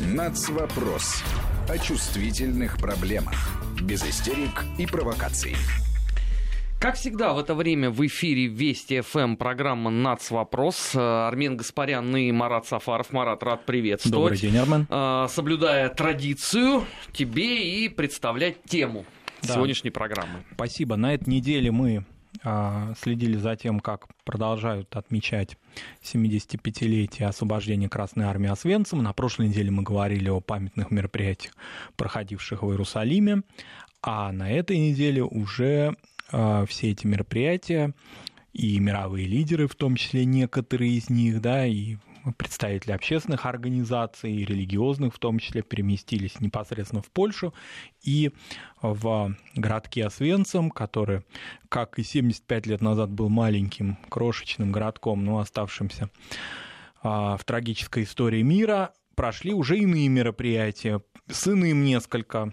Нацвопрос. О чувствительных проблемах. Без истерик и провокаций. Как всегда в это время в эфире Вести ФМ программа «Нац. Вопрос». Э, Армен Гаспарян и Марат Сафаров. Марат, рад приветствовать. Добрый день, Армен. Э, соблюдая традицию, тебе и представлять тему да. сегодняшней программы. Спасибо. На этой неделе мы а, следили за тем, как продолжают отмечать 75-летие освобождения Красной Армии Освенцима. На прошлой неделе мы говорили о памятных мероприятиях, проходивших в Иерусалиме. А на этой неделе уже а, все эти мероприятия и мировые лидеры, в том числе некоторые из них, да, и представители общественных организаций, религиозных в том числе, переместились непосредственно в Польшу и в городке Освенцим, который, как и 75 лет назад, был маленьким, крошечным городком, но оставшимся а, в трагической истории мира, прошли уже иные мероприятия с иным несколько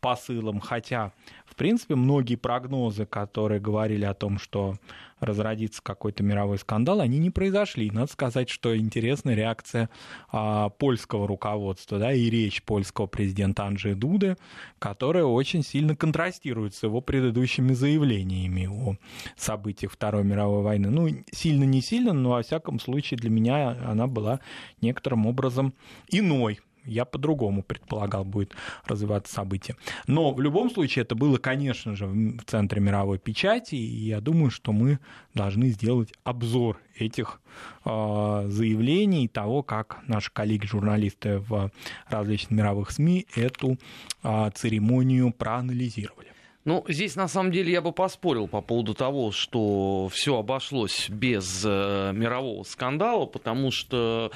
посылом, хотя в принципе, многие прогнозы, которые говорили о том, что разродится какой-то мировой скандал, они не произошли. Надо сказать, что интересная реакция а, польского руководства, да, и речь польского президента Анджея Дуды, которая очень сильно контрастирует с его предыдущими заявлениями о событиях Второй мировой войны. Ну, сильно не сильно, но, во всяком случае, для меня она была некоторым образом иной я по-другому предполагал, будет развиваться событие. Но в любом случае это было, конечно же, в центре мировой печати, и я думаю, что мы должны сделать обзор этих э, заявлений, того, как наши коллеги-журналисты в различных мировых СМИ эту э, церемонию проанализировали. Ну, здесь на самом деле я бы поспорил по поводу того, что все обошлось без э, мирового скандала, потому что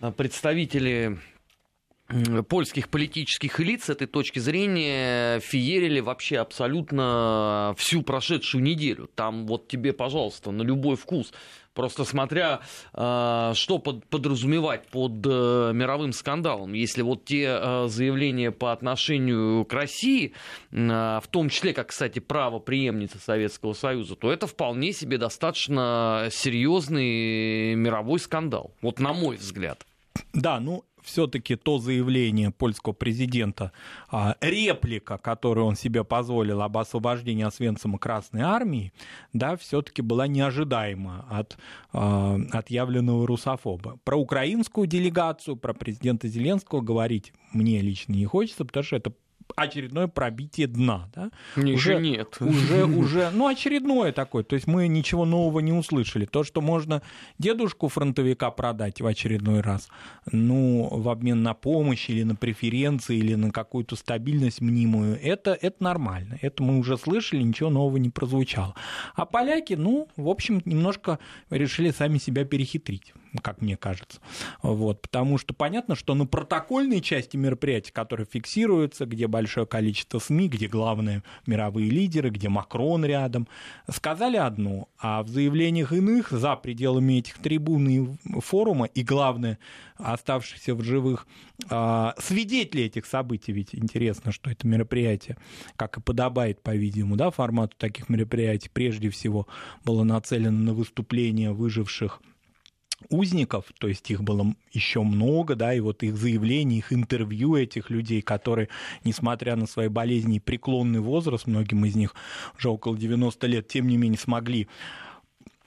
э, представители польских политических элит с этой точки зрения феерили вообще абсолютно всю прошедшую неделю. Там вот тебе, пожалуйста, на любой вкус. Просто смотря, а, что подразумевать под э, мировым скандалом. Если вот те э, заявления по отношению к России, а, в том числе, как, кстати, право преемницы Советского Союза, то это вполне себе достаточно серьезный мировой скандал. Вот на мой взгляд. Да, ну все-таки то заявление польского президента, а, реплика, которую он себе позволил об освобождении Освенцима Красной Армии, да, все-таки была неожидаема от а, отъявленного русофоба. Про украинскую делегацию, про президента Зеленского говорить мне лично не хочется, потому что это очередное пробитие дна. Да? Уже нет. Уже, уже, ну, очередное такое. То есть мы ничего нового не услышали. То, что можно дедушку фронтовика продать в очередной раз, ну, в обмен на помощь или на преференции, или на какую-то стабильность мнимую, это, это нормально. Это мы уже слышали, ничего нового не прозвучало. А поляки, ну, в общем, немножко решили сами себя перехитрить как мне кажется. Вот, потому что понятно, что на протокольной части мероприятия, которые фиксируются, где большое количество СМИ, где главные мировые лидеры, где Макрон рядом, сказали одно, а в заявлениях иных за пределами этих трибун и форума, и главное, оставшихся в живых а, свидетели этих событий, ведь интересно, что это мероприятие, как и подобает, по-видимому, да, формату таких мероприятий, прежде всего было нацелено на выступление выживших узников, то есть их было еще много, да, и вот их заявления, их интервью этих людей, которые, несмотря на свои болезни и преклонный возраст, многим из них уже около 90 лет, тем не менее смогли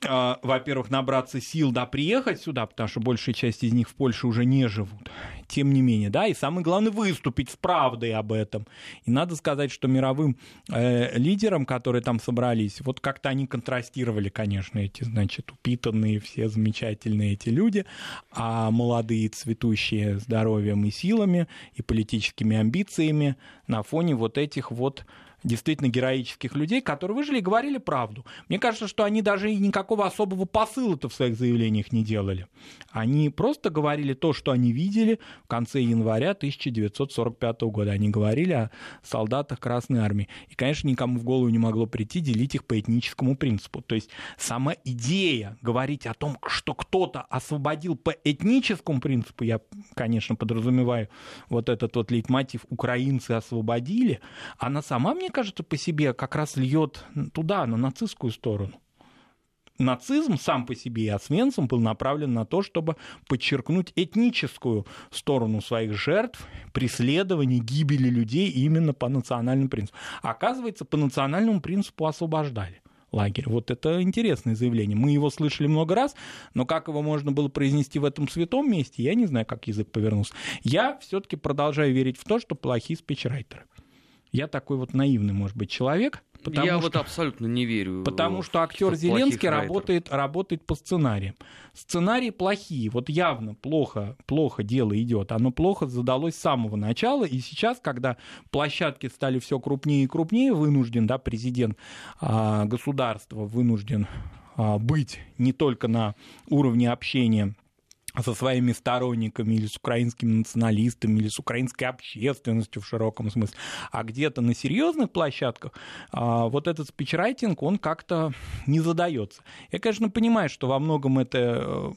а, во-первых, набраться сил, да, приехать сюда, потому что большая часть из них в Польше уже не живут. Тем не менее, да, и самое главное выступить с правдой об этом. И надо сказать, что мировым э, лидерам, которые там собрались, вот как-то они контрастировали, конечно, эти, значит, упитанные все замечательные эти люди, а молодые, цветущие здоровьем и силами, и политическими амбициями на фоне вот этих вот действительно героических людей, которые выжили и говорили правду. Мне кажется, что они даже и никакого особого посыла-то в своих заявлениях не делали. Они просто говорили то, что они видели в конце января 1945 года. Они говорили о солдатах Красной Армии. И, конечно, никому в голову не могло прийти делить их по этническому принципу. То есть сама идея говорить о том, что кто-то освободил по этническому принципу, я, конечно, подразумеваю вот этот вот лейтмотив «украинцы освободили», она сама, мне кажется, по себе как раз льет туда, на нацистскую сторону. Нацизм сам по себе и Освенцим был направлен на то, чтобы подчеркнуть этническую сторону своих жертв, преследований, гибели людей именно по национальному принципу. Оказывается, по национальному принципу освобождали лагерь. Вот это интересное заявление. Мы его слышали много раз, но как его можно было произнести в этом святом месте, я не знаю, как язык повернулся. Я все-таки продолжаю верить в то, что плохие спичрайтеры. Я такой вот наивный, может быть, человек, Потому Я что, вот абсолютно не верю. Потому что актер Зеленский работает, работает по сценариям. Сценарии плохие, вот явно плохо, плохо дело идет. Оно плохо задалось с самого начала, и сейчас, когда площадки стали все крупнее и крупнее, вынужден, да, президент а, государства вынужден а, быть не только на уровне общения со своими сторонниками или с украинскими националистами или с украинской общественностью в широком смысле, а где-то на серьезных площадках а, вот этот спичрайтинг, он как-то не задается. Я, конечно, понимаю, что во многом это э,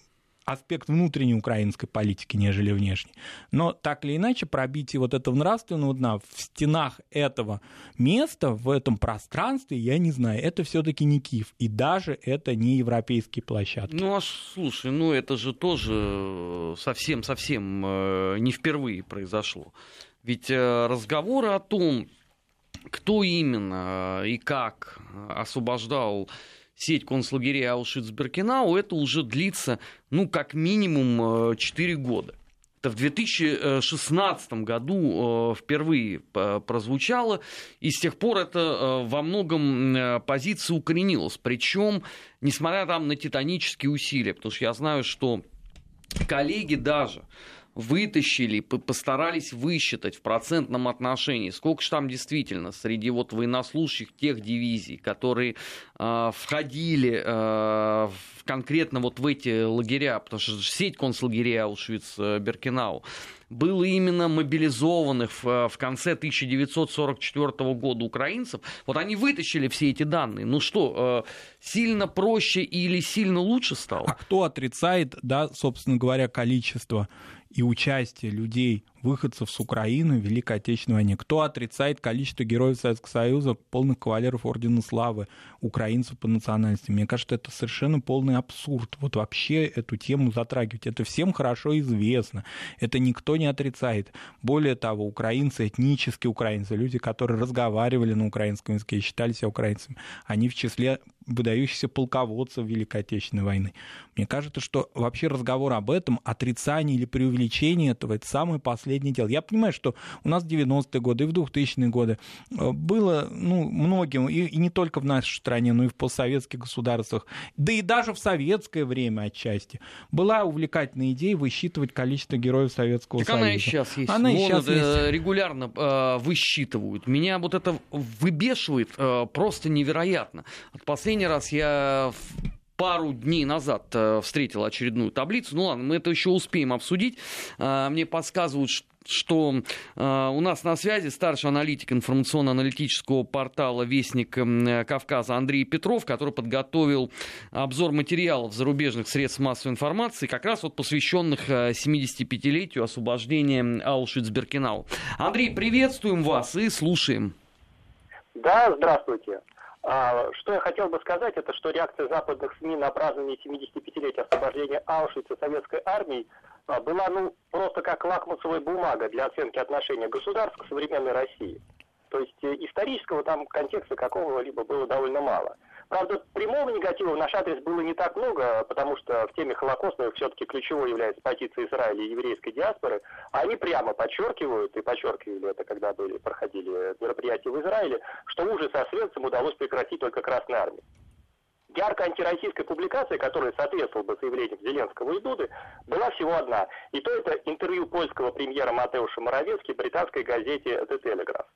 аспект внутренней украинской политики, нежели внешней. Но так или иначе пробитие вот этого нравственного дна в стенах этого места, в этом пространстве, я не знаю, это все-таки не Киев. И даже это не европейские площадки. Ну, а слушай, ну это же тоже совсем-совсем э, не впервые произошло. Ведь э, разговоры о том, кто именно и как освобождал сеть концлагерей Аушвиц-Беркинау, это уже длится, ну, как минимум 4 э, года. Это в 2016 году э, впервые э, прозвучало, и с тех пор это во многом позиция укоренилась. Причем, несмотря там на титанические усилия, потому что я знаю, что коллеги даже вытащили, постарались высчитать в процентном отношении, сколько же там действительно среди вот военнослужащих тех дивизий, которые э, входили э, в, конкретно вот в эти лагеря, потому что сеть концлагерей Аушвиц-Беркинау, было именно мобилизованных в, конце 1944 года украинцев, вот они вытащили все эти данные. Ну что, э, сильно проще или сильно лучше стало? А кто отрицает, да, собственно говоря, количество и участие людей выходцев с Украины в Великой Отечественной войне. Кто отрицает количество героев Советского Союза, полных кавалеров Ордена Славы, украинцев по национальности? Мне кажется, это совершенно полный абсурд. Вот вообще эту тему затрагивать. Это всем хорошо известно. Это никто не отрицает. Более того, украинцы, этнические украинцы, люди, которые разговаривали на украинском языке и считали себя украинцами, они в числе выдающихся полководцев Великой Отечественной войны. Мне кажется, что вообще разговор об этом, отрицание или преувеличение этого, это самое последнее последнее дело. Я понимаю, что у нас в 90-е годы и в 2000-е годы э, было ну, многим, и, и не только в нашей стране, но и в постсоветских государствах, да и даже в советское время отчасти, была увлекательная идея высчитывать количество героев Советского так Союза. она и сейчас есть. Она и сейчас есть. регулярно э, высчитывают. Меня вот это выбешивает э, просто невероятно. Последний раз я пару дней назад э, встретил очередную таблицу. Ну ладно, мы это еще успеем обсудить. Э, мне подсказывают, что э, у нас на связи старший аналитик информационно-аналитического портала «Вестник Кавказа» Андрей Петров, который подготовил обзор материалов зарубежных средств массовой информации, как раз вот посвященных 75-летию освобождения Аушвиц-Беркинау. Андрей, приветствуем вас и слушаем. Да, здравствуйте. А, что я хотел бы сказать, это что реакция западных СМИ на празднование 75-летия освобождения Аушвица советской армией а, была ну, просто как лакмусовая бумага для оценки отношения государств к современной России. То есть э, исторического там контекста какого-либо было довольно мало. Правда, прямого негатива в наш адрес было не так много, потому что в теме Холокоста все-таки ключевой является позиция Израиля и еврейской диаспоры. Они прямо подчеркивают, и подчеркивали это, когда были, проходили мероприятия в Израиле, что ужас со Освенцим удалось прекратить только Красной Армии. Яркая антироссийская публикация, которая соответствовала бы заявлениям Зеленского и Дуды, была всего одна. И то это интервью польского премьера Матеуша Моровецки британской газете «The Telegraph».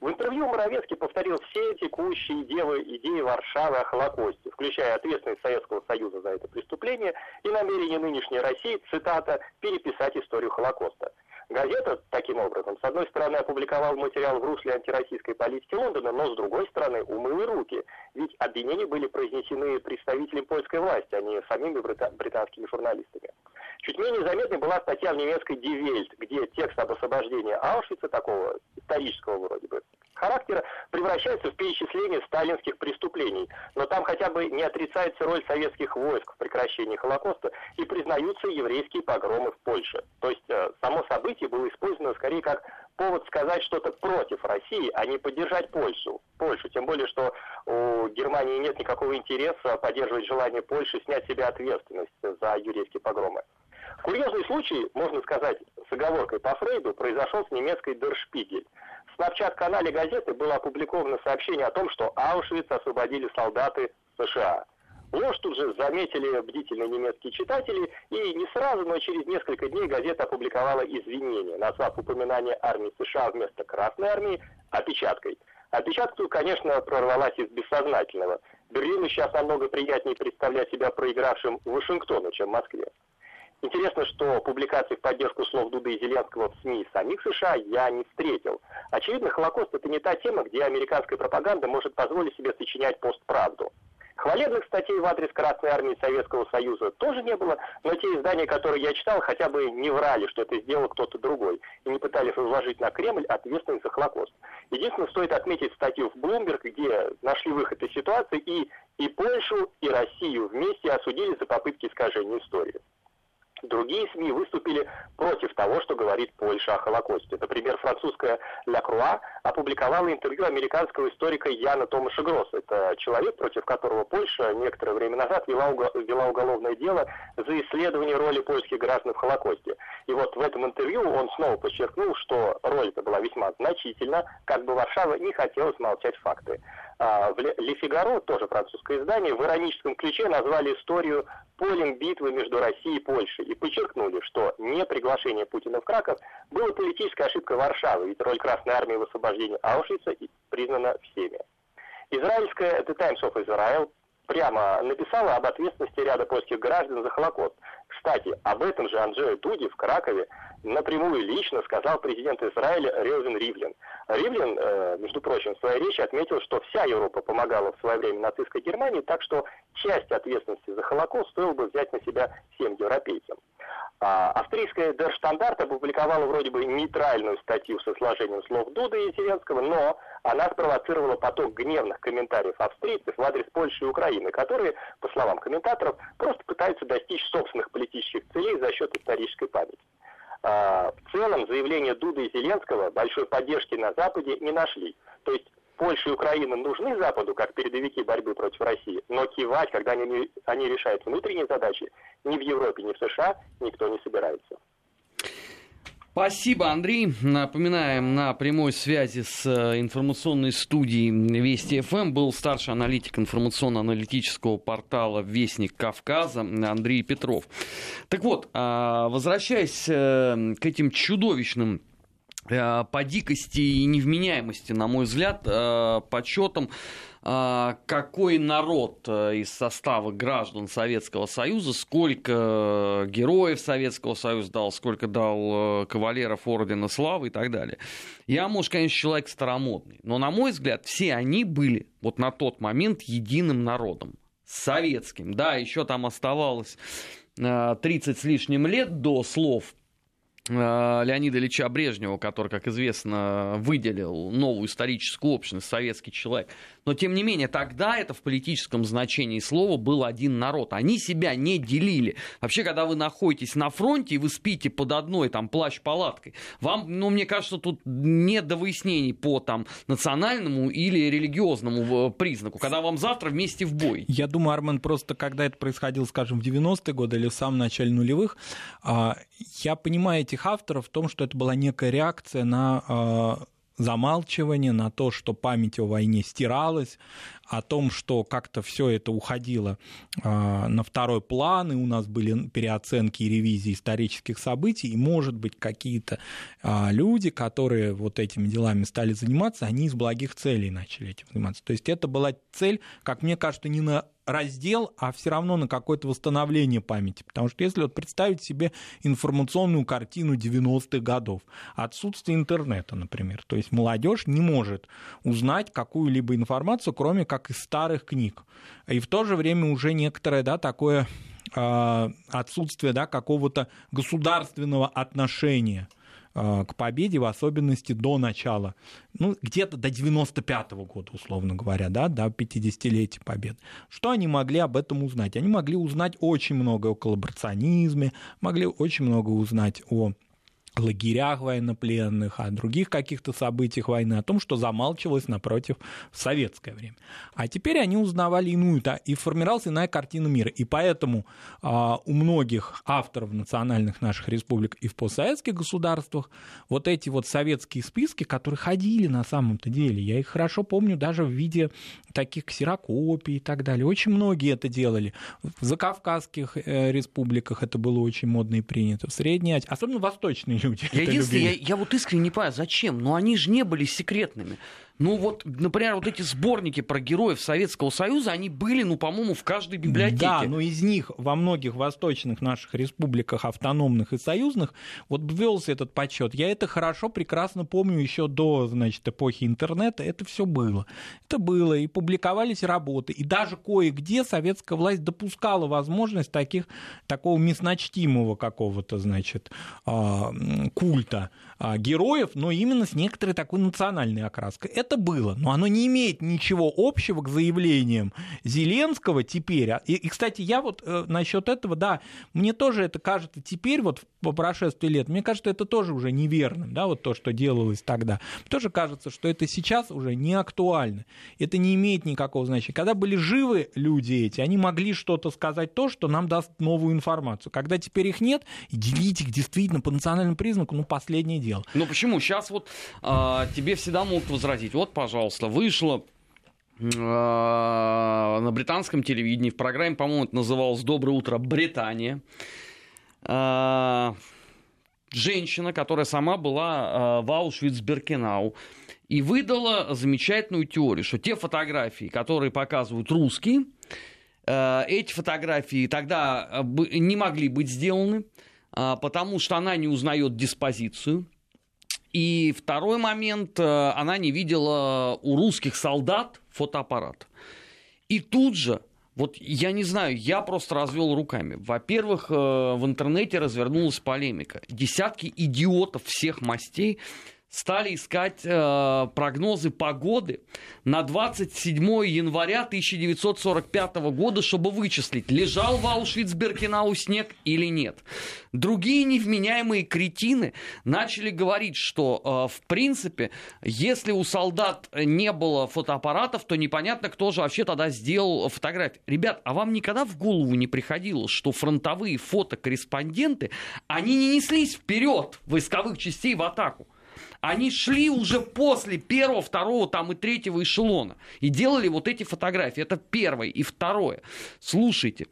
В интервью Моровецкий повторил все текущие идеи, Варшавы о Холокосте, включая ответственность Советского Союза за это преступление и намерение нынешней России, цитата, «переписать историю Холокоста». Газета, таким образом, с одной стороны, опубликовала материал в русле антироссийской политики Лондона, но с другой стороны, умыла руки. Ведь обвинения были произнесены представителем польской власти, а не самими британскими журналистами. Чуть менее заметной была статья в немецкой Die Welt, где текст об освобождении Аушвица, такого исторического вроде бы, характера превращаются в перечисление сталинских преступлений. Но там хотя бы не отрицается роль советских войск в прекращении Холокоста и признаются еврейские погромы в Польше. То есть э, само событие было использовано скорее как повод сказать что-то против России, а не поддержать Польшу. Польшу. Тем более, что у Германии нет никакого интереса поддерживать желание Польши снять себе ответственность за еврейские погромы. Курьезный случай, можно сказать, с оговоркой по Фрейду, произошел с немецкой Дершпигель. В снапчат-канале газеты было опубликовано сообщение о том, что Аушвиц освободили солдаты США. Ложь тут же заметили бдительные немецкие читатели, и не сразу, но через несколько дней газета опубликовала извинения, назвав упоминание армии США вместо Красной армии опечаткой. Опечатка, конечно, прорвалась из бессознательного. Берлину сейчас намного приятнее представлять себя проигравшим Вашингтону, чем Москве. Интересно, что публикаций в поддержку слов Дуды и Зеленского в СМИ самих США я не встретил. Очевидно, Холокост это не та тема, где американская пропаганда может позволить себе сочинять постправду. Хвалебных статей в адрес Красной Армии Советского Союза тоже не было, но те издания, которые я читал, хотя бы не врали, что это сделал кто-то другой, и не пытались возложить на Кремль ответственность за Холокост. Единственное, стоит отметить статью в Bloomberg, где нашли выход из ситуации и, и Польшу, и Россию вместе осудили за попытки искажения истории. Другие СМИ выступили против того, что говорит Польша о Холокосте. Например, французская «Ля Круа» опубликовала интервью американского историка Яна Томаша Гросса. Это человек, против которого Польша некоторое время назад вела, вела уголовное дело за исследование роли польских граждан в Холокосте. И вот в этом интервью он снова подчеркнул, что роль эта была весьма значительна, как бы Варшава не хотела смолчать факты. А, в Ле Фигаро, тоже французское издание, в ироническом ключе назвали историю полем битвы между Россией и Польшей и подчеркнули, что не приглашение Путина в Краков было политической ошибкой Варшавы, ведь роль Красной Армии в освобождении Аушвица признана всеми. Израильская The Times of Israel прямо написала об ответственности ряда польских граждан за Холокост. Кстати, об этом же Анджею Дуди в Кракове напрямую лично сказал президент Израиля Ревен Ривлин. Ривлин, э, между прочим, в своей речи отметил, что вся Европа помогала в свое время нацистской Германии, так что часть ответственности за Холокост стоило бы взять на себя всем европейцам. А австрийская Дерштандарт опубликовала вроде бы нейтральную статью со сложением слов Дуды и Зеленского, но она спровоцировала поток гневных комментариев австрийцев в адрес Польши и Украины, которые, по словам комментаторов, просто пытаются достичь собственных политических целей за счет исторической памяти. А, в целом заявления Дуды и Зеленского большой поддержки на Западе не нашли. То есть Польша и Украина нужны Западу как передовики борьбы против России, но кивать, когда они, они решают внутренние задачи, ни в Европе, ни в США никто не собирается. Спасибо, Андрей. Напоминаем, на прямой связи с э, информационной студией Вести ФМ был старший аналитик информационно-аналитического портала Вестник Кавказа Андрей Петров. Так вот, а, возвращаясь э, к этим чудовищным э, по дикости и невменяемости, на мой взгляд, подсчетам какой народ э, из состава граждан Советского Союза, сколько героев Советского Союза дал, сколько дал э, кавалеров Ордена Славы и так далее. Я, может, конечно, человек старомодный, но, на мой взгляд, все они были вот на тот момент единым народом, советским. Да, еще там оставалось 30 э, с лишним лет до слов Э, Леонида Ильича Брежнева, который, как известно, выделил новую историческую общность, советский человек. Но, тем не менее, тогда это в политическом значении слова был один народ. Они себя не делили. Вообще, когда вы находитесь на фронте и вы спите под одной там плащ-палаткой, вам, ну, мне кажется, тут нет до выяснений по там национальному или религиозному э, признаку, когда вам завтра вместе в бой. Я думаю, Армен, просто когда это происходило, скажем, в 90-е годы или в самом начале нулевых, а, я понимаю этих авторов в том, что это была некая реакция на а, замалчивание, на то, что память о войне стиралась, о том, что как-то все это уходило э, на второй план, и у нас были переоценки и ревизии исторических событий, и, может быть, какие-то э, люди, которые вот этими делами стали заниматься, они из благих целей начали этим заниматься. То есть это была цель, как мне кажется, не на раздел, а все равно на какое-то восстановление памяти. Потому что если вот представить себе информационную картину 90-х годов, отсутствие интернета, например, то есть молодежь не может узнать какую-либо информацию, кроме как из старых книг. И в то же время уже некоторое да, такое а, отсутствие да, какого-то государственного отношения к победе, в особенности до начала, ну, где-то до 95-го года, условно говоря, да, до 50-летия побед. Что они могли об этом узнать? Они могли узнать очень много о коллаборационизме, могли очень много узнать о лагерях военнопленных, о других каких-то событиях войны, о том, что замалчивалось напротив в советское время. А теперь они узнавали иную, да, и формировалась иная картина мира. И поэтому а, у многих авторов национальных наших республик и в постсоветских государствах вот эти вот советские списки, которые ходили на самом-то деле, я их хорошо помню даже в виде таких ксерокопий и так далее. Очень многие это делали. В закавказских э, республиках это было очень модно и принято. В Средней Азии, особенно восточные люди. Я, единственное, я, я вот искренне не понимаю, зачем? Но они же не были секретными. Ну вот, например, вот эти сборники про героев Советского Союза, они были, ну, по-моему, в каждой библиотеке. Да, но из них во многих восточных наших республиках, автономных и союзных, вот ввелся этот подсчет. Я это хорошо, прекрасно помню еще до, значит, эпохи интернета. Это все было. Это было, и публиковались работы. И даже кое-где советская власть допускала возможность таких, такого мясночтимого какого-то, значит, а, культа а, героев, но именно с некоторой такой национальной окраской. Это было, но оно не имеет ничего общего к заявлениям Зеленского теперь. И, и кстати, я вот э, насчет этого, да, мне тоже это кажется теперь, вот по прошествии лет, мне кажется, это тоже уже неверным, да, вот то, что делалось тогда. Тоже кажется, что это сейчас уже не актуально. Это не имеет никакого значения. Когда были живы люди эти, они могли что-то сказать то, что нам даст новую информацию. Когда теперь их нет, делить их действительно по национальному признаку, ну, последнее дело. Ну почему? Сейчас вот а, тебе всегда могут возразить. Вот, пожалуйста, вышло а, на британском телевидении в программе, по-моему, это называлось «Доброе утро, Британия». А, женщина, которая сама была а, в Аушвиц-Беркенау, и выдала замечательную теорию, что те фотографии, которые показывают русские, эти фотографии тогда не могли быть сделаны, потому что она не узнает диспозицию, и второй момент, э, она не видела у русских солдат фотоаппарат. И тут же, вот я не знаю, я просто развел руками. Во-первых, э, в интернете развернулась полемика. Десятки идиотов всех мастей стали искать э, прогнозы погоды на 27 января 1945 года, чтобы вычислить, лежал в Аушвиц-Беркинау снег или нет. Другие невменяемые кретины начали говорить, что, э, в принципе, если у солдат не было фотоаппаратов, то непонятно, кто же вообще тогда сделал фотографии. Ребят, а вам никогда в голову не приходило, что фронтовые фотокорреспонденты, они не неслись вперед войсковых частей в атаку? Они шли уже после первого, второго там и третьего эшелона и делали вот эти фотографии. Это первое. И второе. Слушайте,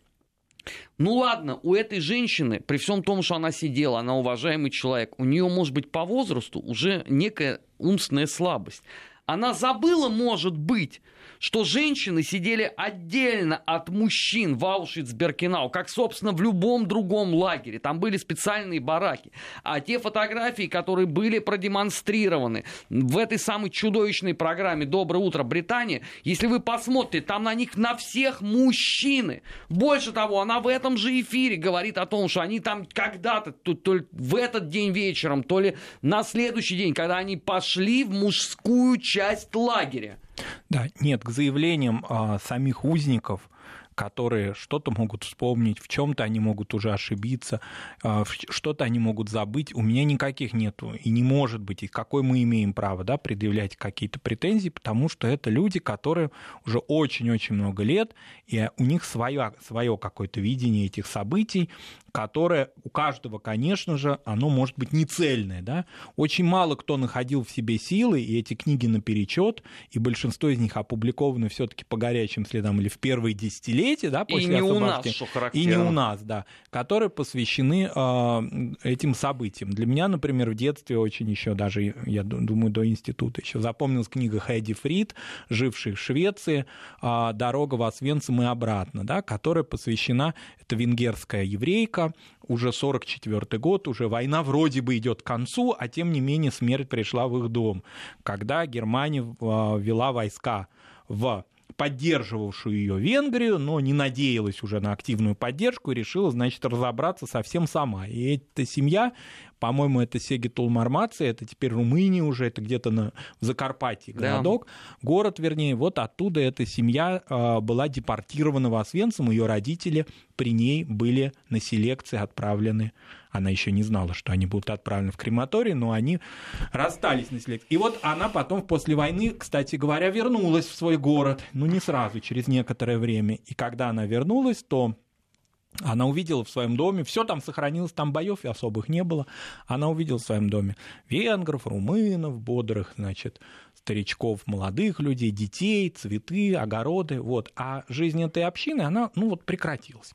ну ладно, у этой женщины, при всем том, что она сидела, она уважаемый человек, у нее, может быть, по возрасту уже некая умственная слабость. Она забыла, может быть, что женщины сидели отдельно от мужчин в Аушвиц-Беркинау, как, собственно, в любом другом лагере. Там были специальные бараки. А те фотографии, которые были продемонстрированы в этой самой чудовищной программе «Доброе утро, Британия», если вы посмотрите, там на них на всех мужчины. Больше того, она в этом же эфире говорит о том, что они там когда-то, то, то ли в этот день вечером, то ли на следующий день, когда они пошли в мужскую часть лагеря. Да, нет, к заявлениям а, самих узников которые что-то могут вспомнить, в чем-то они могут уже ошибиться, а, что-то они могут забыть. У меня никаких нету и не может быть. И какой мы имеем право да, предъявлять какие-то претензии, потому что это люди, которые уже очень-очень много лет, и у них свое, свое какое-то видение этих событий, которое у каждого, конечно же, оно может быть не цельное. Да? Очень мало кто находил в себе силы, и эти книги наперечет, и большинство из них опубликованы все-таки по горячим следам или в первые десятилетия, да, после и не у нас, что характерно. И не у нас, да, которые посвящены э, этим событиям. Для меня, например, в детстве очень еще даже, я думаю, до института еще запомнилась книга Хэдди Фрид, живший в Швеции, э, «Дорога в Освенцим и обратно», да, которая посвящена, это венгерская еврейка, уже 44 год, уже война вроде бы идет к концу, а тем не менее смерть пришла в их дом, когда Германия а, ввела войска в поддерживавшую ее Венгрию, но не надеялась уже на активную поддержку и решила, значит, разобраться совсем сама. И эта семья, по-моему, это Сегитул Мармация, это теперь Румыния уже, это где-то на, в Закарпатье городок, да. город, вернее, вот оттуда эта семья э, была депортирована в Освенцим, ее родители при ней были на селекции отправлены она еще не знала, что они будут отправлены в крематорий, но они расстались на селекции. И вот она потом после войны, кстати говоря, вернулась в свой город. Ну, не сразу, через некоторое время. И когда она вернулась, то она увидела в своем доме, все там сохранилось, там боев особых не было. Она увидела в своем доме венгров, румынов, бодрых, значит, старичков, молодых людей, детей, цветы, огороды. Вот. А жизнь этой общины, она, ну вот, прекратилась.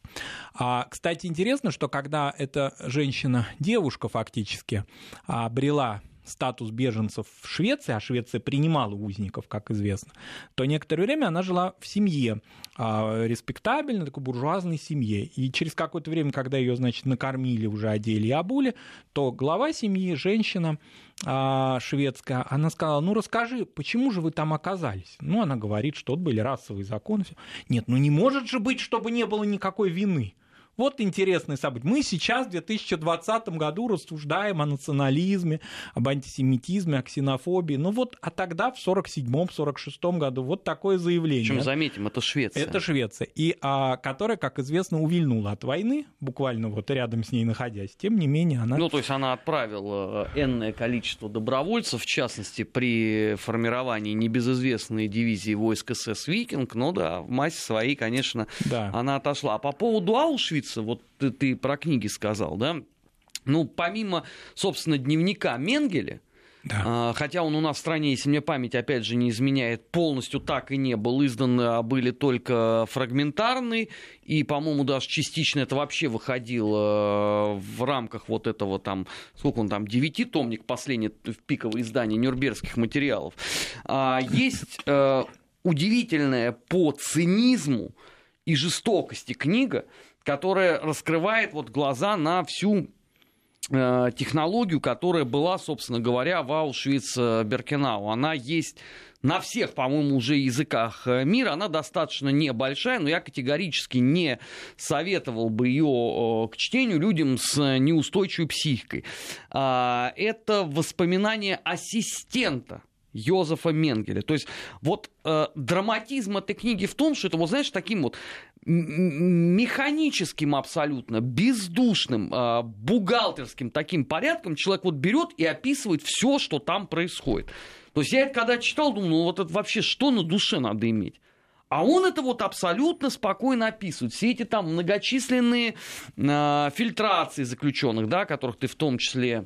А, кстати, интересно, что когда эта женщина, девушка фактически, обрела статус беженцев в Швеции, а Швеция принимала узников, как известно, то некоторое время она жила в семье, а, респектабельной, такой буржуазной семье. И через какое-то время, когда ее, значит, накормили, уже одели и обули, то глава семьи, женщина а, шведская, она сказала, ну расскажи, почему же вы там оказались? Ну, она говорит, что вот были расовые законы. Нет, ну не может же быть, чтобы не было никакой вины. Вот интересный событие. Мы сейчас в 2020 году рассуждаем о национализме, об антисемитизме, о ксенофобии. Ну вот, а тогда в 47-46 году вот такое заявление. Причем заметим, это Швеция. Это Швеция, и, а, которая, как известно, увильнула от войны, буквально вот рядом с ней находясь. Тем не менее, она... Ну, то есть она отправила э, энное количество добровольцев, в частности, при формировании небезызвестной дивизии войск СС «Викинг», ну да, в массе своей, конечно, да. она отошла. А по поводу Аушвица, учиться, вот ты, ты про книги сказал, да, ну, помимо, собственно, дневника Менгеля, да. А, хотя он у нас в стране, если мне память опять же не изменяет, полностью так и не был издан, а были только фрагментарные, и, по-моему, даже частично это вообще выходило в рамках вот этого там, сколько он там, девятитомник, последний в пиковое издание нюрнбергских материалов. А, есть удивительная по цинизму и жестокости книга, которая раскрывает вот глаза на всю э, технологию, которая была, собственно говоря, в Аушвиц-Беркенау. Она есть на всех, по-моему, уже языках э, мира. Она достаточно небольшая, но я категорически не советовал бы ее э, к чтению людям с неустойчивой психикой. А, это воспоминание ассистента Йозефа Менгеля. То есть вот э, драматизм этой книги в том, что это, вот знаешь, таким вот механическим абсолютно, бездушным, э, бухгалтерским таким порядком человек вот берет и описывает все, что там происходит. То есть я это когда читал, думал, ну вот это вообще что на душе надо иметь? А он это вот абсолютно спокойно описывает. Все эти там многочисленные э, фильтрации заключенных, да, которых ты в том числе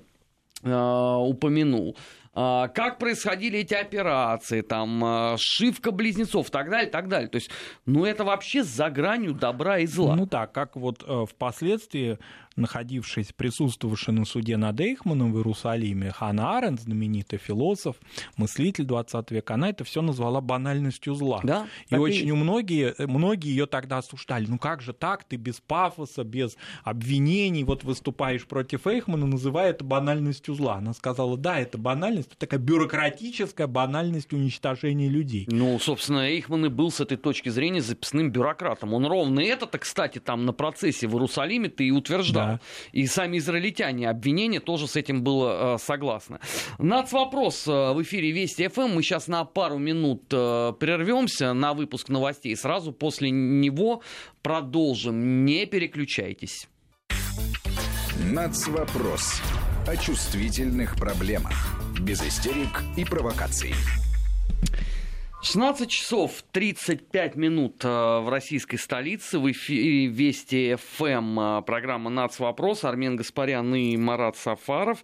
э, упомянул. А, как происходили эти операции, там, а, сшивка близнецов, так далее, так далее. То есть, ну, это вообще за гранью добра и зла. Ну так, как вот э, впоследствии находившись, присутствовавший на суде над Эйхманом в Иерусалиме, Ханна Аренд, знаменитый философ, мыслитель 20 века, она это все назвала банальностью зла. Да, и очень и... многие, многие ее тогда осуждали. Ну как же так, ты без пафоса, без обвинений, вот выступаешь против Эйхмана, называя это банальностью зла. Она сказала, да, это банальность, это такая бюрократическая банальность уничтожения людей. Ну, собственно, Эйхман и был с этой точки зрения записным бюрократом. Он ровно это-то, кстати, там на процессе в Иерусалиме ты и утверждал. И сами израильтяне обвинения тоже с этим было э, согласны. Нацвопрос э, в эфире Вести ФМ. Мы сейчас на пару минут э, прервемся на выпуск новостей. Сразу после него продолжим. Не переключайтесь. Нацвопрос о чувствительных проблемах. Без истерик и провокаций. 16 часов 35 минут э, в российской столице. В эфире Вести ФМ. Э, программа «Нац. Вопрос». Армен Гаспарян и Марат Сафаров.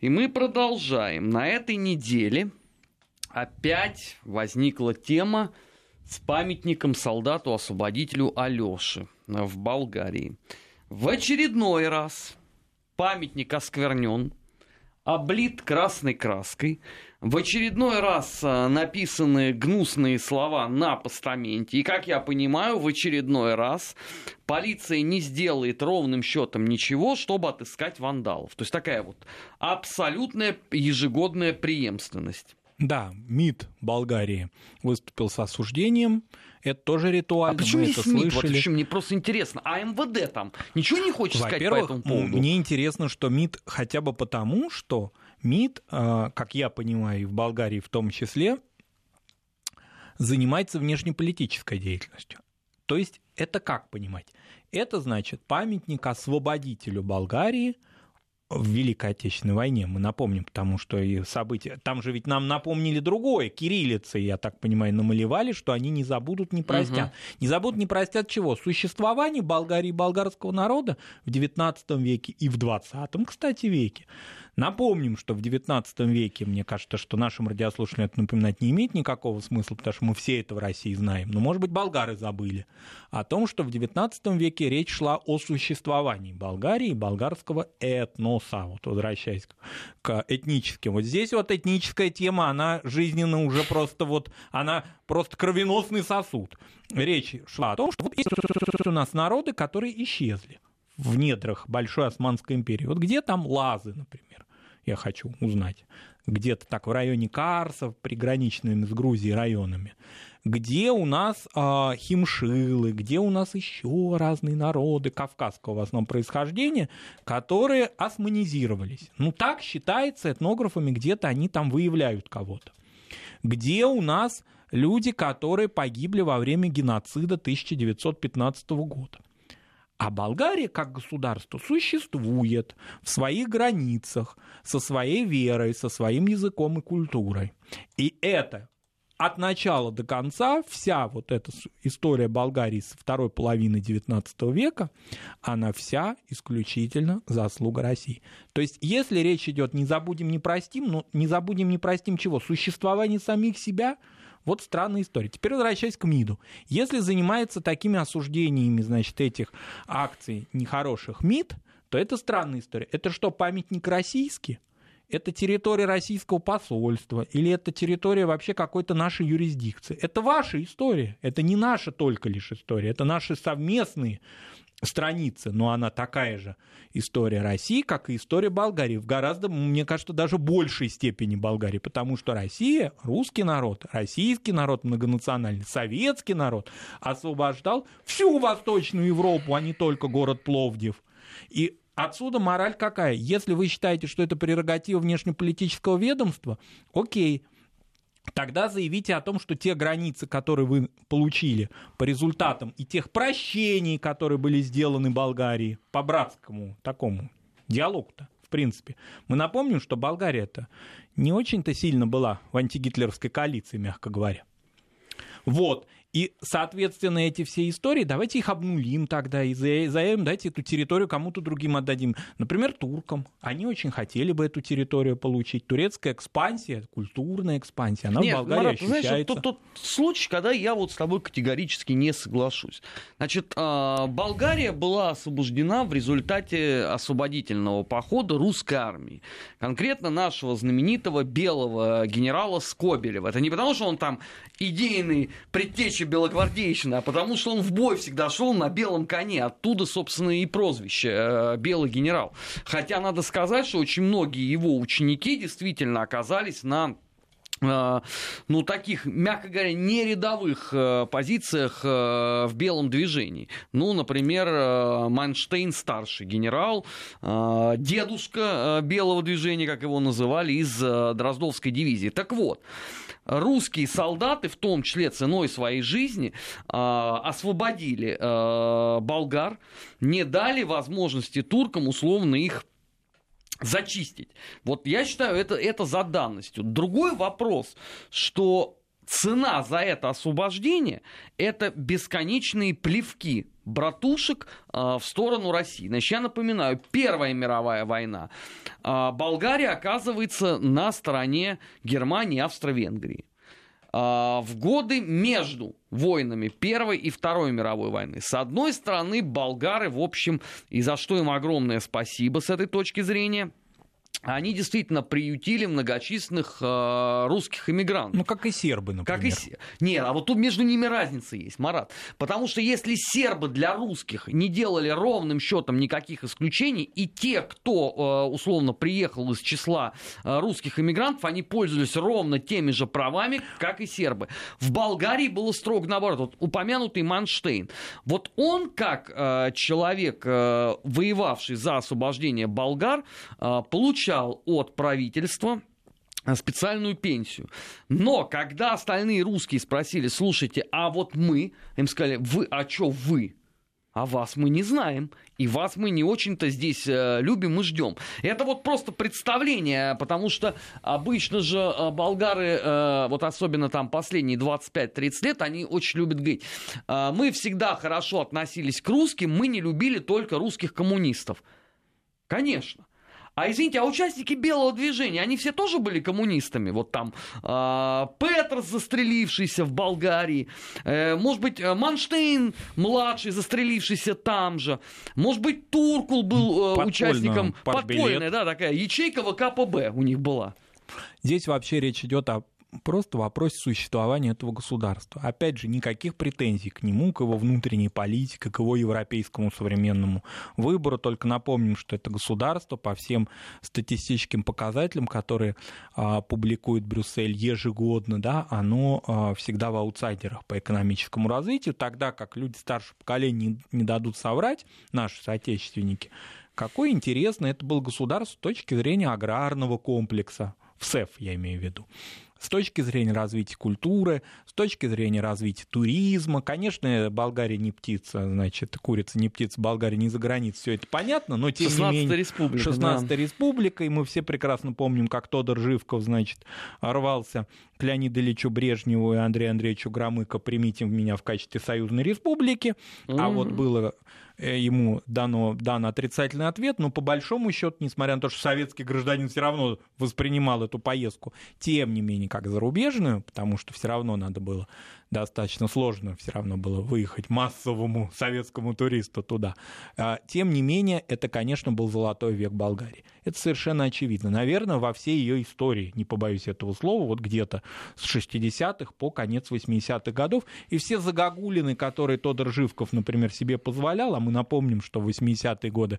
И мы продолжаем. На этой неделе опять возникла тема с памятником солдату-освободителю Алёше в Болгарии. В очередной раз памятник осквернен, облит красной краской – в очередной раз э, написаны гнусные слова на постаменте. И, как я понимаю, в очередной раз полиция не сделает ровным счетом ничего, чтобы отыскать вандалов. То есть такая вот абсолютная ежегодная преемственность. Да, МИД Болгарии выступил с осуждением. Это тоже ритуально. А почему мы здесь это МИД? слышали. Вот еще мне просто интересно. А МВД там ничего не хочет сказать по этому поводу? мне интересно, что МИД хотя бы потому, что МИД, э, как я понимаю, и в Болгарии в том числе, занимается внешнеполитической деятельностью. То есть это как понимать? Это значит памятник освободителю Болгарии в Великой Отечественной войне. Мы напомним, потому что и события... Там же ведь нам напомнили другое. Кириллицы, я так понимаю, намалевали, что они не забудут, не простят. Мгм. Не забудут, не простят чего? Существование Болгарии и болгарского народа в XIX веке и в XX, кстати, веке. Напомним, что в XIX веке, мне кажется, что нашим радиослушателям это напоминать не имеет никакого смысла, потому что мы все это в России знаем. Но, может быть, болгары забыли о том, что в XIX веке речь шла о существовании Болгарии и болгарского этноса. Вот возвращаясь к- этническим. Вот здесь вот этническая тема, она жизненно уже просто вот, она просто кровеносный сосуд. Речь шла о том, что вот есть у нас народы, которые исчезли в недрах Большой Османской империи. Вот где там лазы, например, я хочу узнать. Где-то так в районе Карсов, приграничными с Грузией районами. Где у нас а, химшилы, где у нас еще разные народы кавказского в основном происхождения, которые османизировались. Ну, так считается этнографами, где-то они там выявляют кого-то. Где у нас люди, которые погибли во время геноцида 1915 года. А Болгария как государство существует в своих границах, со своей верой, со своим языком и культурой. И это от начала до конца вся вот эта история Болгарии со второй половины XIX века, она вся исключительно заслуга России. То есть, если речь идет не забудем, не простим, ну не забудем, не простим чего? Существование самих себя – вот странная история. Теперь возвращаясь к МИДу. Если занимается такими осуждениями, значит, этих акций нехороших МИД, то это странная история. Это что, памятник российский? Это территория российского посольства или это территория вообще какой-то нашей юрисдикции? Это ваша история, это не наша только лишь история, это наши совместные страницы, но она такая же история России, как и история Болгарии, в гораздо, мне кажется, даже большей степени Болгарии, потому что Россия, русский народ, российский народ многонациональный, советский народ освобождал всю Восточную Европу, а не только город Пловдив. И Отсюда мораль какая? Если вы считаете, что это прерогатива внешнеполитического ведомства, окей, Тогда заявите о том, что те границы, которые вы получили по результатам и тех прощений, которые были сделаны Болгарии по братскому такому диалогу-то, в принципе. Мы напомним, что Болгария-то не очень-то сильно была в антигитлеровской коалиции, мягко говоря. Вот. И, соответственно, эти все истории, давайте их обнулим тогда и за- заявим, дайте эту территорию кому-то другим отдадим. Например, туркам. Они очень хотели бы эту территорию получить. Турецкая экспансия, культурная экспансия, она Нет, в Болгарии Марат, знаешь, ощущается. вот тот, тот случай, когда я вот с тобой категорически не соглашусь. Значит, а, Болгария была освобождена в результате освободительного похода русской армии. Конкретно нашего знаменитого белого генерала Скобелева. Это не потому, что он там идейный предтеча белогвардейщины, а потому что он в бой всегда шел на белом коне. Оттуда, собственно, и прозвище э, «Белый генерал». Хотя надо сказать, что очень многие его ученики действительно оказались на э, ну, таких, мягко говоря, не рядовых э, позициях в белом движении. Ну, например, Манштейн, старший генерал, дедушка белого движения, как его называли, из Дроздовской дивизии. Так вот, русские солдаты, в том числе ценой своей жизни, э, освободили э, болгар, не дали возможности туркам условно их зачистить. Вот я считаю, это, это за данностью. Другой вопрос, что цена за это освобождение – это бесконечные плевки братушек э, в сторону России. Значит, я напоминаю, Первая мировая война. Э, Болгария оказывается на стороне Германии и Австро-Венгрии а, в годы между войнами Первой и Второй мировой войны. С одной стороны, болгары, в общем, и за что им огромное спасибо с этой точки зрения, они действительно приютили многочисленных э, русских иммигрантов. Ну, как и сербы, например. Как и. Нет, а вот тут между ними разница есть, Марат. Потому что если сербы для русских не делали ровным счетом никаких исключений, и те, кто э, условно приехал из числа э, русских иммигрантов, они пользовались ровно теми же правами, как и сербы. В Болгарии было строго наоборот. Вот упомянутый Манштейн. Вот он, как э, человек, э, воевавший за освобождение болгар, э, получал получал от правительства э, специальную пенсию. Но когда остальные русские спросили, слушайте, а вот мы, им сказали, вы, а что вы? А вас мы не знаем, и вас мы не очень-то здесь э, любим и ждем. Это вот просто представление, потому что обычно же э, болгары, э, вот особенно там последние 25-30 лет, они очень любят говорить, э, мы всегда хорошо относились к русским, мы не любили только русских коммунистов. Конечно. А извините, а участники белого движения, они все тоже были коммунистами? Вот там э, Петрос, застрелившийся в Болгарии, э, может быть, э, Манштейн, младший, застрелившийся там же, может быть, Туркул был э, участником, подпольная, да, такая ячейка ВКПБ у них была. Здесь вообще речь идет о просто вопросе существования этого государства. Опять же, никаких претензий к нему, к его внутренней политике, к его европейскому современному выбору. Только напомним, что это государство по всем статистическим показателям, которые а, публикует Брюссель ежегодно, да, оно а, всегда в аутсайдерах по экономическому развитию, тогда как люди старшего поколения не, не дадут соврать, наши соотечественники, какое интересно это было государство с точки зрения аграрного комплекса, в СЭФ я имею в виду с точки зрения развития культуры, с точки зрения развития туризма. Конечно, Болгария не птица, значит, курица не птица, Болгария не за границей, все это понятно, но тем не менее... республика. 16 да. республика, и мы все прекрасно помним, как Тодор Живков, значит, рвался Леониду Ильичу Брежневу и Андрею Андреевичу Громыко «примите меня в качестве союзной республики», mm-hmm. а вот было Э, ему дано, дан отрицательный ответ, но по большому счету, несмотря на то, что советский гражданин все равно воспринимал эту поездку, тем не менее, как зарубежную, потому что все равно надо было достаточно сложно все равно было выехать массовому советскому туристу туда. А, тем не менее, это, конечно, был золотой век Болгарии. Это совершенно очевидно. Наверное, во всей ее истории, не побоюсь этого слова, вот где-то с 60-х по конец 80-х годов, и все загогулины, которые Тодор Живков, например, себе позволял, а мы напомним, что в 80-е годы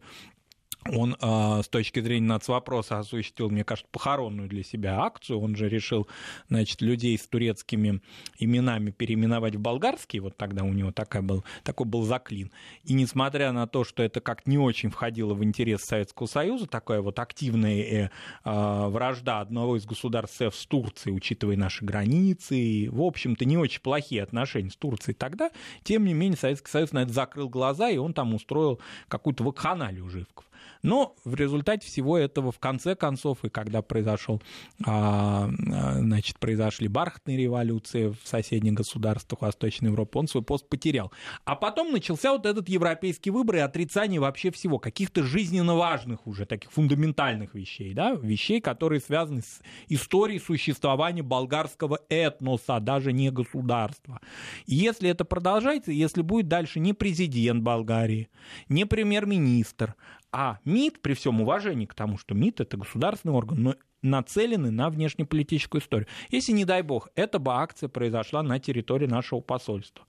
он э, с точки зрения нацвопроса осуществил, мне кажется, похоронную для себя акцию. Он же решил, значит, людей с турецкими именами переименовать в болгарские. Вот тогда у него такая был, такой был заклин. И несмотря на то, что это как не очень входило в интерес Советского Союза, такая вот активная э, э, вражда одного из государств с Турцией, учитывая наши границы, и, в общем-то, не очень плохие отношения с Турцией тогда, тем не менее Советский Союз на это закрыл глаза, и он там устроил какую-то вакханалию Живков. Но в результате всего этого, в конце концов, и когда произошел, а, а, значит, произошли бархатные революции в соседних государствах Восточной Европы, он свой пост потерял. А потом начался вот этот европейский выбор и отрицание вообще всего, каких-то жизненно важных уже, таких фундаментальных вещей, да, вещей, которые связаны с историей существования болгарского этноса, даже не государства. И если это продолжается, если будет дальше не президент Болгарии, не премьер-министр, а МИД, при всем уважении к тому, что МИД это государственный орган, но нацелены на внешнеполитическую историю. Если, не дай бог, эта бы акция произошла на территории нашего посольства,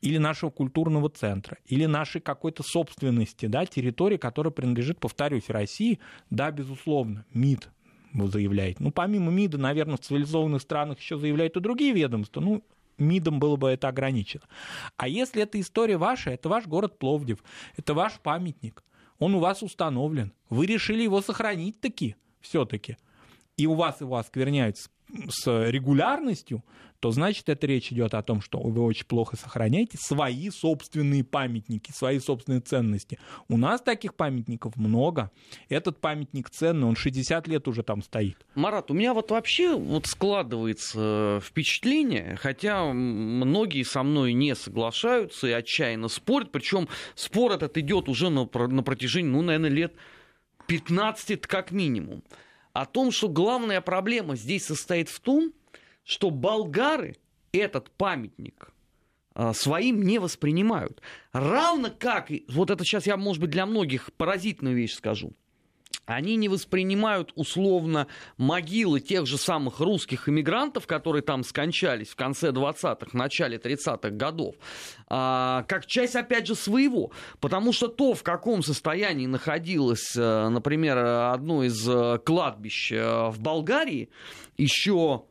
или нашего культурного центра, или нашей какой-то собственности, да, территории, которая принадлежит, повторюсь, России, да, безусловно, МИД заявляет. Ну, помимо МИДа, наверное, в цивилизованных странах еще заявляют и другие ведомства, ну, МИДом было бы это ограничено. А если эта история ваша, это ваш город Пловдив, это ваш памятник, он у вас установлен. Вы решили его сохранить таки, все-таки. И у вас его оскверняют с, регулярностью, то значит это речь идет о том, что вы очень плохо сохраняете свои собственные памятники, свои собственные ценности. У нас таких памятников много. Этот памятник ценный, он 60 лет уже там стоит. Марат, у меня вот вообще вот складывается впечатление, хотя многие со мной не соглашаются и отчаянно спорят, причем спор этот идет уже на, на протяжении, ну, наверное, лет 15 как минимум, о том, что главная проблема здесь состоит в том, что болгары этот памятник а, своим не воспринимают. Равно как, вот это сейчас я, может быть, для многих паразитную вещь скажу, они не воспринимают условно могилы тех же самых русских иммигрантов, которые там скончались в конце 20-х, начале 30-х годов, а, как часть, опять же, своего. Потому что то, в каком состоянии находилось, э, например, одно из э, кладбищ э, в Болгарии, еще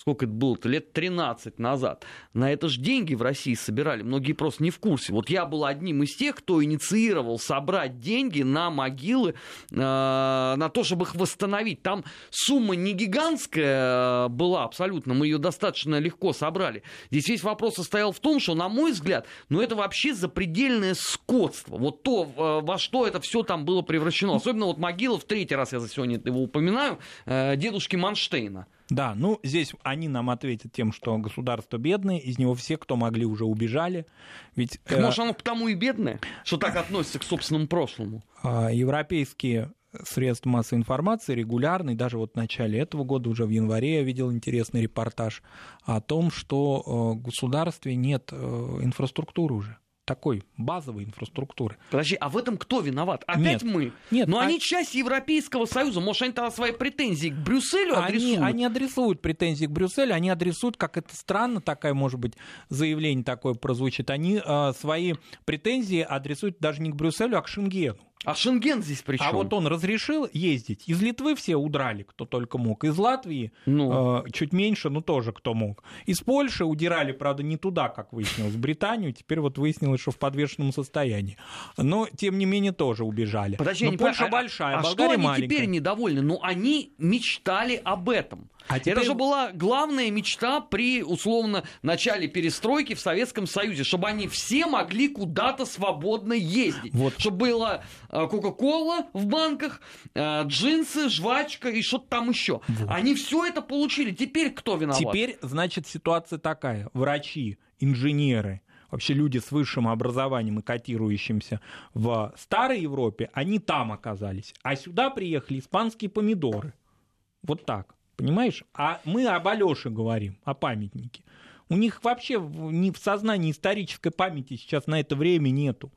сколько это было-то, лет 13 назад, на это же деньги в России собирали, многие просто не в курсе. Вот я был одним из тех, кто инициировал собрать деньги на могилы, э, на то, чтобы их восстановить. Там сумма не гигантская э, была абсолютно, мы ее достаточно легко собрали. Здесь весь вопрос состоял в том, что, на мой взгляд, ну это вообще запредельное скотство. Вот то, э, во что это все там было превращено. Особенно вот могила, в третий раз я за сегодня его упоминаю, э, дедушки Манштейна. Да, ну здесь они нам ответят тем, что государство бедное, из него все, кто могли, уже убежали. Ведь, так, э, может, оно потому и бедное, что так относится к собственному прошлому? Э, европейские средства массовой информации регулярный, даже вот в начале этого года, уже в январе я видел интересный репортаж о том, что э, в государстве нет э, инфраструктуры уже такой базовой инфраструктуры. Подожди, а в этом кто виноват? Опять Нет. мы? Нет, Но а... они часть Европейского Союза. Может, они тогда свои претензии к Брюсселю адресуют? Они, они адресуют претензии к Брюсселю, они адресуют, как это странно, такая, может быть, заявление такое прозвучит, они э, свои претензии адресуют даже не к Брюсселю, а к Шенгену. А Шенген здесь при чем? А вот он разрешил ездить. Из Литвы все удрали, кто только мог. Из Латвии ну. э, чуть меньше, но тоже кто мог. Из Польши удирали, правда, не туда, как выяснилось, в Британию. Теперь вот выяснилось, что в подвешенном состоянии. Но, тем не менее, тоже убежали. Подожди, но Польша а, большая, а Болгария что они маленькая. теперь недовольны? Ну, они мечтали об этом. А теперь... Это же была главная мечта при, условно, начале перестройки в Советском Союзе, чтобы они все могли куда-то свободно ездить. Вот. Чтобы была э, Кока-Кола в банках, э, джинсы, жвачка и что-то там еще. Вот. Они все это получили. Теперь кто виноват? Теперь, значит, ситуация такая. Врачи, инженеры, вообще люди с высшим образованием и котирующимся в старой Европе, они там оказались. А сюда приехали испанские помидоры. Вот так. Понимаешь? А мы об Алёше говорим, о памятнике. У них вообще в сознании исторической памяти сейчас на это время нету.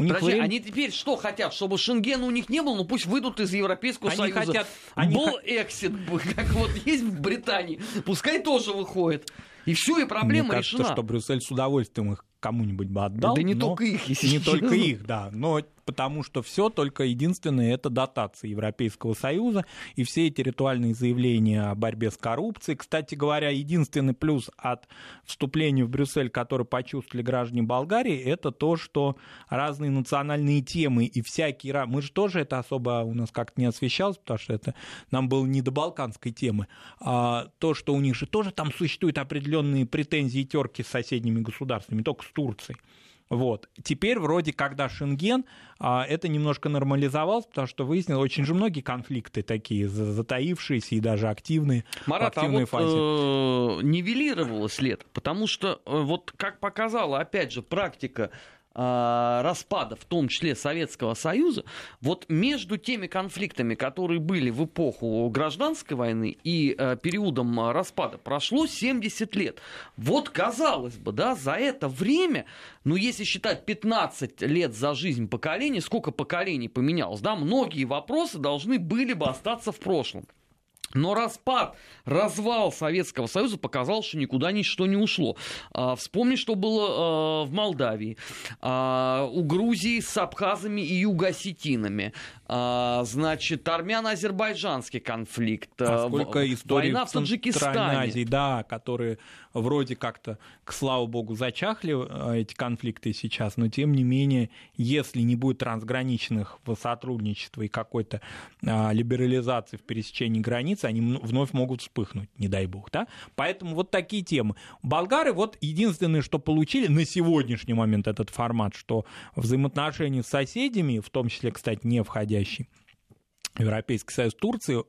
У них Подожди, время... они теперь что хотят? Чтобы Шенген у них не был? Ну пусть выйдут из Европейского они Союза. Хотят, они был эксит, как вот есть в Британии. Пускай тоже выходит. И все, и проблема Мне кажется, решена. что Брюссель с удовольствием их кому-нибудь бы отдал. Да не только их, если Не только их, да. Но потому что все только единственное это дотации Европейского Союза и все эти ритуальные заявления о борьбе с коррупцией. Кстати говоря, единственный плюс от вступления в Брюссель, который почувствовали граждане Болгарии, это то, что разные национальные темы и всякие... Мы же тоже это особо у нас как-то не освещалось, потому что это нам было не до балканской темы. А то, что у них же тоже там существуют определенные претензии и терки с соседними государствами, только с Турцией. Вот. Теперь вроде, когда Шенген, а, это немножко нормализовалось, потому что выяснилось, очень же многие конфликты такие, затаившиеся и даже активные. Марат, а вот фазе. Э, нивелировалось ли это? Потому что, э, вот как показала, опять же, практика распада, в том числе Советского Союза, вот между теми конфликтами, которые были в эпоху гражданской войны и э, периодом распада, прошло 70 лет. Вот, казалось бы, да, за это время, ну, если считать 15 лет за жизнь поколений, сколько поколений поменялось, да, многие вопросы должны были бы остаться в прошлом. Но распад, развал Советского Союза показал, что никуда ничто не ушло. А, вспомни, что было а, в Молдавии, а, у Грузии с абхазами и югосетинами, а, значит, армяно-азербайджанский конфликт, а сколько историй война в Таджикистане. Азии, да, которые вроде как-то, к слава богу, зачахли а, эти конфликты сейчас, но тем не менее, если не будет трансграничных сотрудничества и какой-то а, либерализации в пересечении границ, они вновь могут вспыхнуть, не дай бог, да? Поэтому вот такие темы. Болгары вот единственное, что получили на сегодняшний момент этот формат, что взаимоотношения с соседями, в том числе, кстати, не входящий Европейский Союз Турции,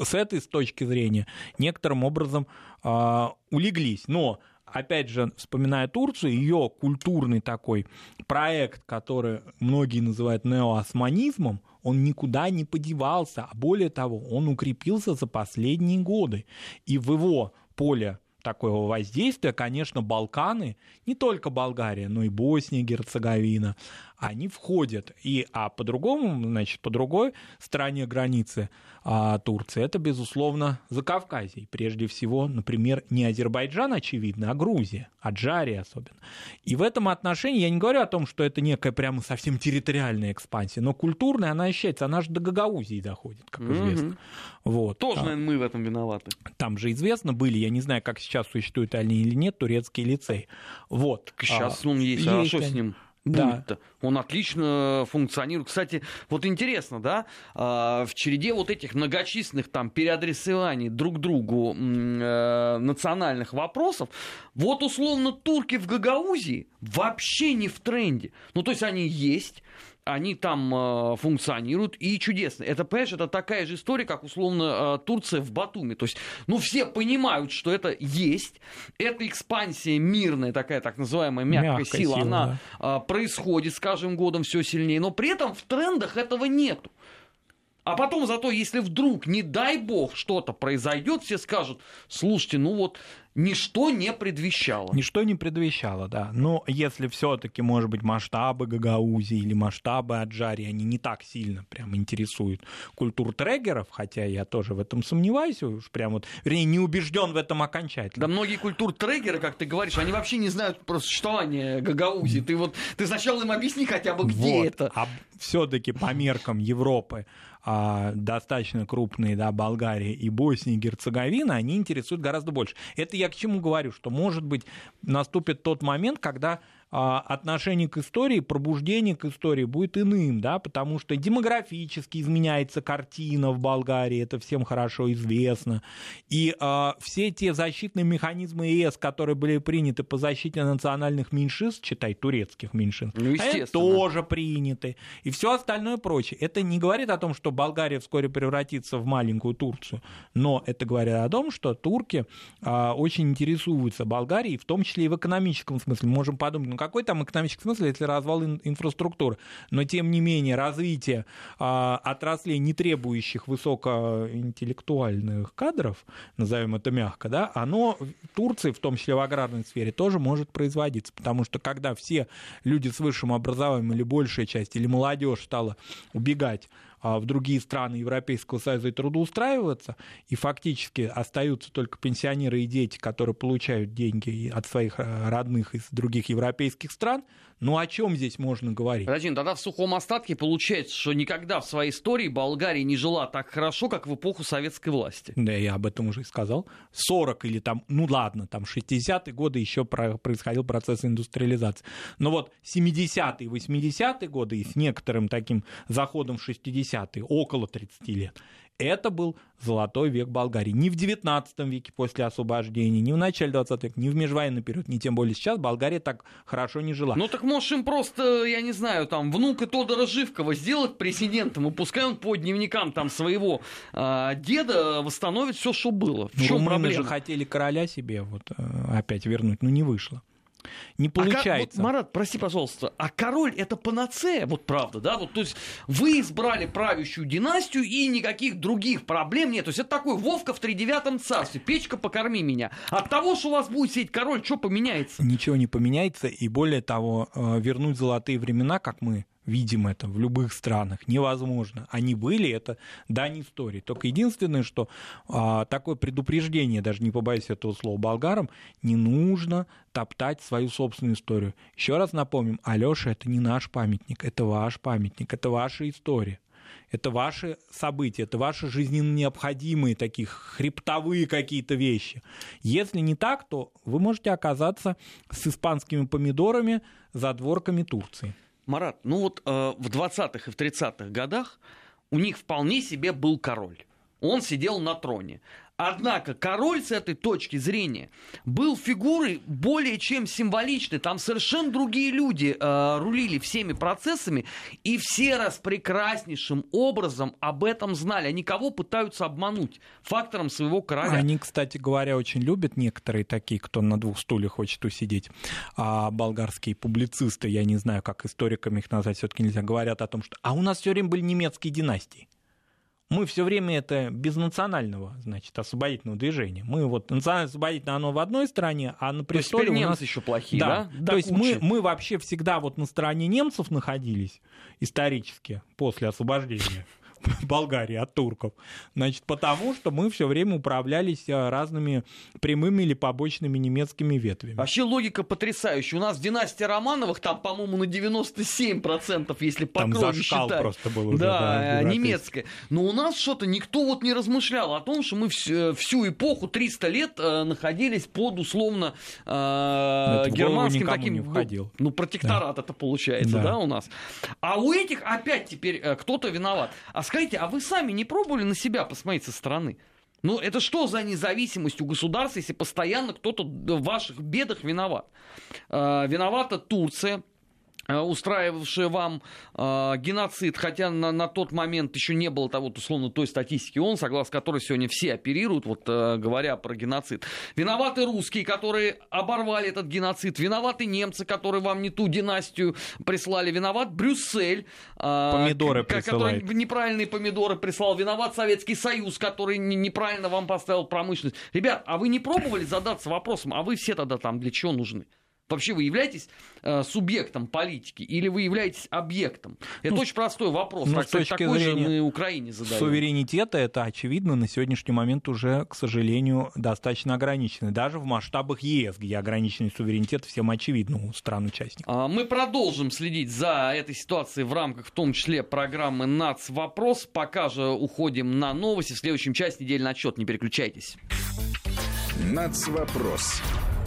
с этой точки зрения некоторым образом э, улеглись. Но опять же, вспоминая Турцию, ее культурный такой проект, который многие называют неоосманизмом, он никуда не подевался, а более того, он укрепился за последние годы. И в его поле такого воздействия, конечно, Балканы, не только Болгария, но и Босния, Герцеговина, они входят. И, а по-другому, значит, по другой стороне границы а, Турции, это, безусловно, Закавказье. Прежде всего, например, не Азербайджан, очевидно, а Грузия, Аджария особенно. И в этом отношении я не говорю о том, что это некая прямо совсем территориальная экспансия, но культурная она ощущается, она же до Гагаузии доходит, как известно. Mm-hmm. Вот. Тоже, а, наверное, мы в этом виноваты. Там же известно были, я не знаю, как сейчас существуют они или нет, турецкий лицей. Вот. Сейчас а, он есть, есть, а что с ним? Да. Он отлично функционирует. Кстати, вот интересно, да, а, в череде вот этих многочисленных там переадресований друг другу э, национальных вопросов, вот условно турки в Гагаузии вообще не в тренде. Ну, то есть они есть, они там э, функционируют, и чудесно. Это, понимаешь, это такая же история, как, условно, э, Турция в Батуми. То есть, ну, все понимают, что это есть. Эта экспансия мирная, такая так называемая мягкая, мягкая сила, сила, она да. э, происходит с каждым годом все сильнее. Но при этом в трендах этого нету. А потом зато, если вдруг, не дай бог, что-то произойдет, все скажут, слушайте, ну вот ничто не предвещало. Ничто не предвещало, да. Но если все-таки, может быть, масштабы Гагаузии или масштабы Аджари, они не так сильно прям интересуют культур трегеров, хотя я тоже в этом сомневаюсь, уж прям вот, вернее, не убежден в этом окончательно. Да многие культур трегеры, как ты говоришь, они вообще не знают про существование Гагаузии. Ты вот, ты сначала им объясни хотя бы, где вот. это. А все-таки по меркам Европы а, достаточно крупные, да, Болгария и Босния и Герцеговина, они интересуют гораздо больше. Это я к чему говорю, что, может быть, наступит тот момент, когда отношение к истории, пробуждение к истории будет иным, да, потому что демографически изменяется картина в Болгарии, это всем хорошо известно, и а, все те защитные механизмы ЕС, которые были приняты по защите национальных меньшинств, читай, турецких меньшинств, ну, они тоже приняты, и все остальное прочее. Это не говорит о том, что Болгария вскоре превратится в маленькую Турцию, но это говорит о том, что турки а, очень интересуются Болгарией, в том числе и в экономическом смысле. Мы можем подумать, ну какой там экономический смысл, если развал инфраструктуры? Но, тем не менее, развитие а, отраслей, не требующих высокоинтеллектуальных кадров, назовем это мягко, да, оно в Турции, в том числе в аграрной сфере, тоже может производиться. Потому что когда все люди с высшим образованием или большая часть, или молодежь стала убегать в другие страны Европейского Союза и трудоустраиваться, и фактически остаются только пенсионеры и дети, которые получают деньги от своих э, родных из других европейских стран, ну о чем здесь можно говорить? Подожди, тогда в сухом остатке получается, что никогда в своей истории Болгария не жила так хорошо, как в эпоху советской власти. Да, я об этом уже и сказал. 40 или там, ну ладно, там 60-е годы еще происходил процесс индустриализации. Но вот 70-е, 80-е годы и с некоторым таким заходом в 60-е, около 30 лет, это был золотой век Болгарии. Не в 19 веке после освобождения, не в начале 20 века, не в межвоенный период, не тем более сейчас Болгария так хорошо не жила. Ну так можешь им просто, я не знаю, там, внука Тодора Живкова сделать президентом, и пускай он по дневникам там своего э, деда восстановит все, что было. В ну, чем проблема? же хотели короля себе вот э, опять вернуть, но не вышло. Не получается. А, вот, Марат, прости, пожалуйста, а король это панацея, вот правда, да? Вот, то есть вы избрали правящую династию и никаких других проблем нет. То есть это такой Вовка в тридевятом царстве, печка покорми меня. От того, что у вас будет сидеть король, что поменяется? Ничего не поменяется, и более того, э, вернуть золотые времена, как мы видим это в любых странах, невозможно. Они были, это дань истории. Только единственное, что а, такое предупреждение, даже не побоюсь этого слова, болгарам, не нужно топтать свою собственную историю. Еще раз напомним, Алёша, это не наш памятник, это ваш памятник, это ваша история. Это ваши события, это ваши жизненно необходимые такие хребтовые какие-то вещи. Если не так, то вы можете оказаться с испанскими помидорами за дворками Турции. Марат, ну вот э, в 20-х и в 30-х годах у них вполне себе был король. Он сидел на троне. Однако король с этой точки зрения был фигурой более чем символичной. Там совершенно другие люди э, рулили всеми процессами, и все раз прекраснейшим образом об этом знали. Они кого пытаются обмануть фактором своего короля. Они, кстати говоря, очень любят некоторые такие, кто на двух стульях хочет усидеть. А болгарские публицисты, я не знаю, как историками их назвать, все-таки нельзя, говорят о том, что а у нас все время были немецкие династии. Мы все время это без национального, значит, освободительного движения. Мы вот национально освободительное оно в одной стране, а на престоле То есть у нас еще плохие, да? да? То есть мы, мы вообще всегда вот на стороне немцев находились исторически после освобождения. Болгарии от турков. Значит, потому что мы все время управлялись э, разными прямыми или побочными немецкими ветвями. Вообще логика потрясающая. У нас династия Романовых там, по-моему, на 97%, если по там крови считать. просто был уже. Да, да немецкая. Но у нас что-то никто вот не размышлял о том, что мы всю, всю эпоху, 300 лет, э, находились под условно э, германским таким... Не входил. Ну, протекторат да. это получается, да. да, у нас. А у этих опять теперь э, кто-то виноват. А скажите, а вы сами не пробовали на себя посмотреть со стороны? Ну, это что за независимость у государства, если постоянно кто-то в ваших бедах виноват? Э, виновата Турция, Э, устраивавшие вам э, геноцид, хотя на, на тот момент еще не было того, условно, той статистики ООН, согласно которой сегодня все оперируют, вот э, говоря про геноцид. Виноваты русские, которые оборвали этот геноцид. Виноваты немцы, которые вам не ту династию прислали. Виноват Брюссель. Э, помидоры к- который неправильные помидоры прислал. Виноват Советский Союз, который неправильно вам поставил промышленность. Ребят, а вы не пробовали задаться вопросом, а вы все тогда там для чего нужны? Вообще вы являетесь э, субъектом политики или вы являетесь объектом? Это ну, очень простой вопрос. Ну, так, с точки такой зрения же мы Украине задаем. Суверенитета это очевидно на сегодняшний момент уже, к сожалению, достаточно ограничено. Даже в масштабах ЕС, где ограниченный суверенитет всем очевидно у стран-участников. А, мы продолжим следить за этой ситуацией в рамках, в том числе, программы НАЦ Вопрос. Пока же уходим на новости. В следующем части недельный отчет. Не переключайтесь. НАЦ Вопрос